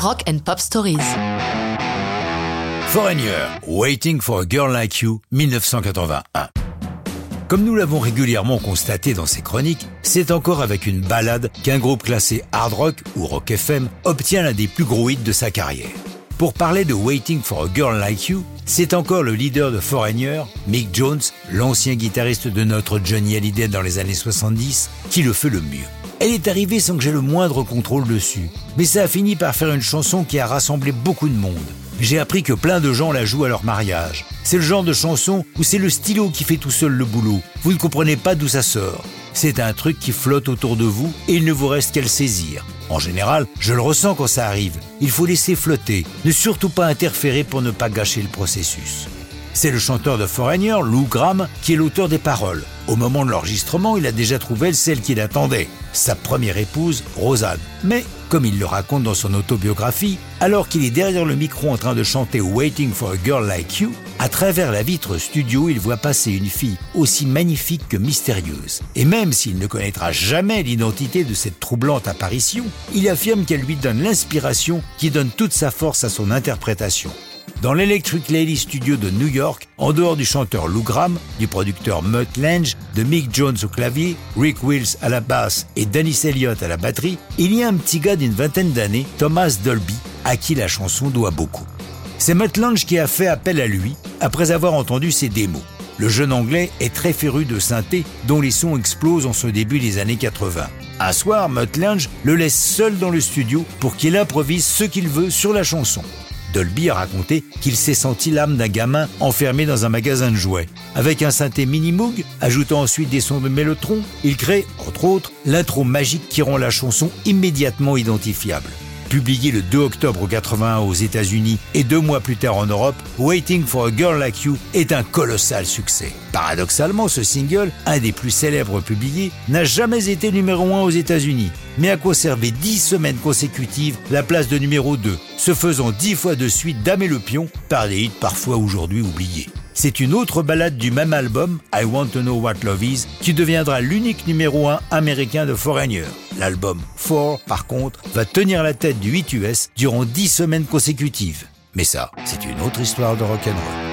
Rock and Pop Stories. Foreigner, Waiting for a Girl Like You, 1981. Comme nous l'avons régulièrement constaté dans ces chroniques, c'est encore avec une balade qu'un groupe classé hard rock ou rock FM obtient l'un des plus gros hits de sa carrière. Pour parler de Waiting for a Girl Like You, c'est encore le leader de Foreigner, Mick Jones, l'ancien guitariste de notre Johnny Hallyday dans les années 70, qui le fait le mieux. Elle est arrivée sans que j'ai le moindre contrôle dessus, mais ça a fini par faire une chanson qui a rassemblé beaucoup de monde. J'ai appris que plein de gens la jouent à leur mariage. C'est le genre de chanson où c'est le stylo qui fait tout seul le boulot. Vous ne comprenez pas d'où ça sort. C'est un truc qui flotte autour de vous et il ne vous reste qu'à le saisir. En général, je le ressens quand ça arrive. Il faut laisser flotter, ne surtout pas interférer pour ne pas gâcher le processus. C'est le chanteur de Foreigner, Lou Graham, qui est l'auteur des paroles. Au moment de l'enregistrement, il a déjà trouvé celle qu'il attendait, sa première épouse, Rosanne. Mais, comme il le raconte dans son autobiographie, alors qu'il est derrière le micro en train de chanter Waiting for a Girl Like You, à travers la vitre studio, il voit passer une fille aussi magnifique que mystérieuse. Et même s'il ne connaîtra jamais l'identité de cette troublante apparition, il affirme qu'elle lui donne l'inspiration qui donne toute sa force à son interprétation. Dans l'Electric Lady Studio de New York, en dehors du chanteur Lou Graham, du producteur Mutt Lange, de Mick Jones au clavier, Rick Wills à la basse et Dennis Elliott à la batterie, il y a un petit gars d'une vingtaine d'années, Thomas Dolby, à qui la chanson doit beaucoup. C'est Mutt Lange qui a fait appel à lui après avoir entendu ses démos. Le jeune anglais est très féru de synthé dont les sons explosent en ce début des années 80. Un soir, Mutt Lange le laisse seul dans le studio pour qu'il improvise ce qu'il veut sur la chanson. Dolby a raconté qu'il s'est senti l'âme d'un gamin enfermé dans un magasin de jouets. Avec un synthé mini-moog, ajoutant ensuite des sons de mélotron, il crée, entre autres, l'intro magique qui rend la chanson immédiatement identifiable. Publié le 2 octobre 81 aux États-Unis et deux mois plus tard en Europe, Waiting for a Girl Like You est un colossal succès. Paradoxalement, ce single, un des plus célèbres publiés, n'a jamais été numéro 1 aux États-Unis, mais a conservé 10 semaines consécutives la place de numéro 2, se faisant 10 fois de suite damer le pion par des hits parfois aujourd'hui oubliés. C'est une autre balade du même album, I Want to Know What Love Is, qui deviendra l'unique numéro 1 américain de Foreigner. L'album 4, par contre, va tenir la tête du 8 US durant 10 semaines consécutives. Mais ça, c'est une autre histoire de rock'n'roll.